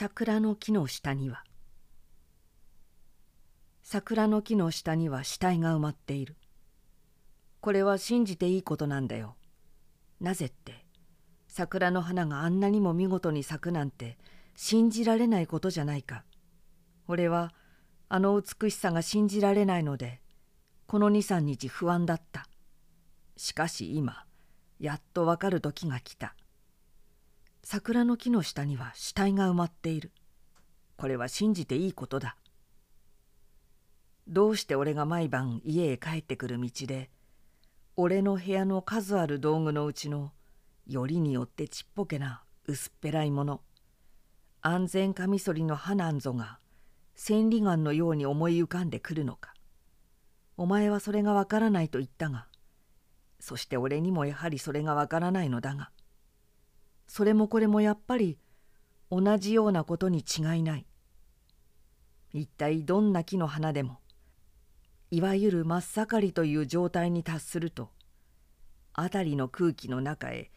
桜の木の下には。桜の木の下には死体が埋まっている。これは信じていいことなんだよ。なぜって桜の花があんなにも見事に咲くなんて信じられないことじゃないか。俺はあの美しさが信じられないのでこの23日不安だった。しかし今やっとわかる時が来た。桜の木の下には死体が埋まっている。これは信じていいことだ。どうして俺が毎晩家へ帰ってくる道で俺の部屋の数ある道具のうちのよりによってちっぽけな薄っぺらいもの安全カミソリの歯なんぞが千里眼のように思い浮かんでくるのか。お前はそれがわからないと言ったがそして俺にもやはりそれがわからないのだがそれもこれもやっぱり同じようなことに違いない。一体どんな木の花でもいわゆる真っ盛りという状態に達すると辺りの空気の中へ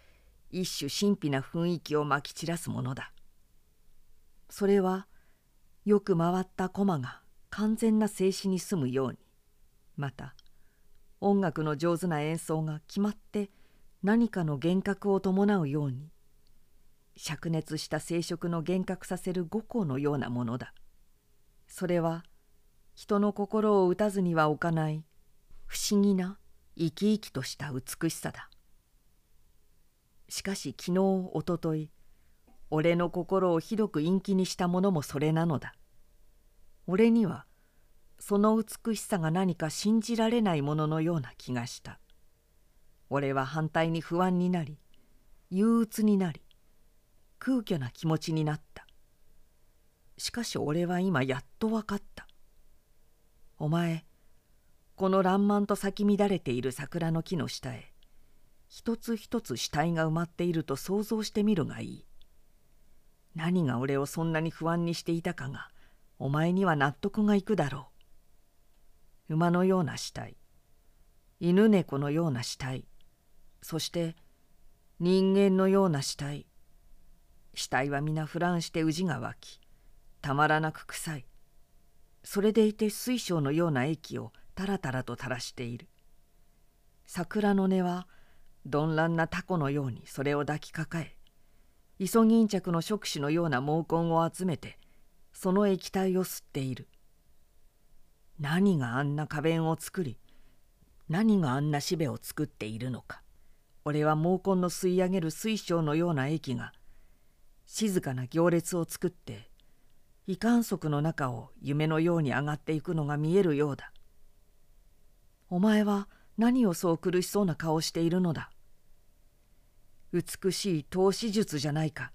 一種神秘な雰囲気をまき散らすものだ。それはよく回った駒が完全な静止に済むようにまた音楽の上手な演奏が決まって何かの幻覚を伴うように灼熱した生殖の幻覚させる五行のようなものだ。それは人の心を打たずには置かない不思議な生き生きとした美しさだ。しかし昨日おととい俺の心をひどく陰気にしたものもそれなのだ。俺にはその美しさが何か信じられないもののような気がした。俺は反対に不安になり憂鬱になり空虚な気持ちになった。しかし俺は今やっと分かった。お前この爛漫と咲き乱れている桜の木の下へ一つ一つ死体が埋まっていると想像してみるがいい。何が俺をそんなに不安にしていたかがお前には納得がいくだろう。馬のような死体犬猫のような死体そして人間のような死体死体は皆フランして宇治が湧きたまらなく臭い。それでいて水晶のような液をたらたらと垂らしている。桜の根は鈍乱なタコのようにそれを抱きかかえイソギンチャクの触手のような毛根を集めてその液体を吸っている。何があんな花弁を作り何があんなしべを作っているのか。俺は毛根の吸い上げる水晶のような液が静かな行列を作って異観測の中を夢のように上がっていくのが見えるようだ。お前は何をそう苦しそうな顔しているのだ。美しい投資術じゃないか。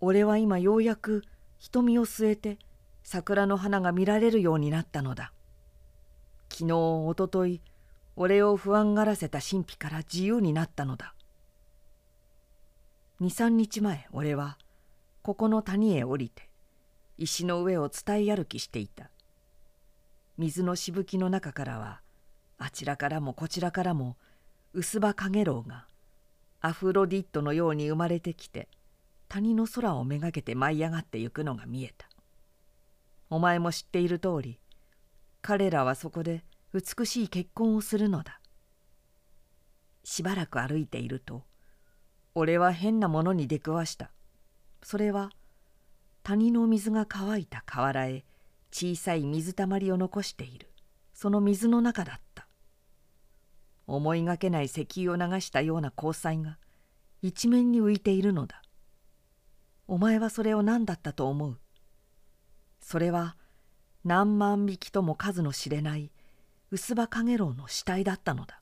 俺は今ようやく瞳を据えて桜の花が見られるようになったのだ。昨日おととい俺を不安がらせた神秘から自由になったのだ。23日前俺はここの谷へ降りて石の上を伝い歩きしていた。水のしぶきの中からはあちらからもこちらからも薄葉かげろうがアフロディットのように生まれてきて谷の空をめがけて舞い上がってゆくのが見えた。お前も知っている通り彼らはそこで美しい結婚をするのだ。しばらく歩いていると俺は変なものに出くわした。それは谷の水が乾いた河原へ小さい水たまりを残している。その水の中だった。思いがけない石油を流したような交際が一面に浮いているのだ。お前はそれを何だったと思う？それは何万匹とも数の知れない薄葉かげろうの死体だったのだ。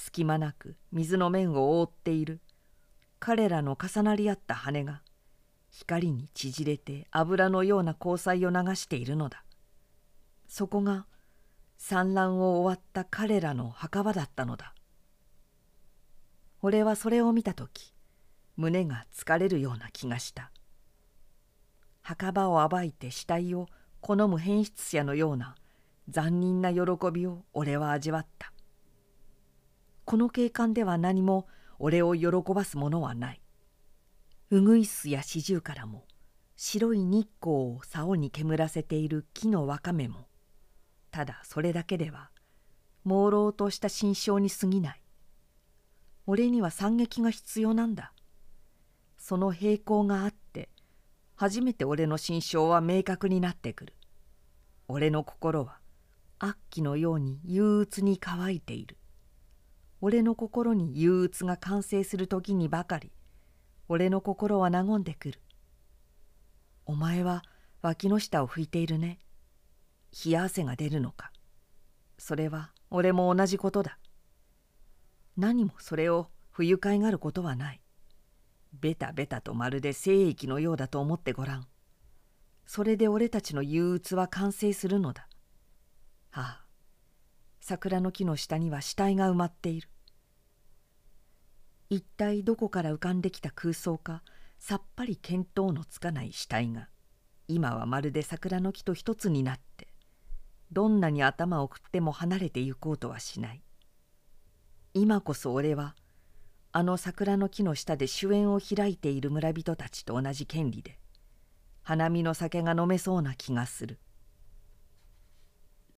隙間なく水の面を覆っている。彼らの重なり合った羽が光に縮れて油のような交際を流しているのだ。そこが産卵を終わった彼らの墓場だったのだ。俺はそれを見た時胸が疲れるような気がした。墓場を暴いて死体を好む変質者のような残忍な喜びを俺は味わった。この景観では何も俺を喜ばすものはない。うぐいすや四十からも白い日光を竿に煙らせている木のわかめもただそれだけでは朦朧とした心象に過ぎない。俺には惨劇が必要なんだ。その平行があって初めて俺の心象は明確になってくる。俺の心は悪鬼のように憂鬱に乾いている。俺の心に憂鬱が完成する時にばかり。俺の心は和んでくる。お前は脇の下を拭いているね。冷や汗が出るのか。それは俺も同じことだ。何もそれを不愉快がることはない。ベタベタとまるで精液のようだと思ってごらん。それで俺たちの憂鬱は完成するのだ。ああ。桜の木の下には死体が埋まっている。一体どこから浮かんできた空想かさっぱり見当のつかない死体が今はまるで桜の木と一つになってどんなに頭を食っても離れて行こうとはしない。今こそ俺はあの桜の木の下で主演を開いている村人たちと同じ権利で花見の酒が飲めそうな気がする。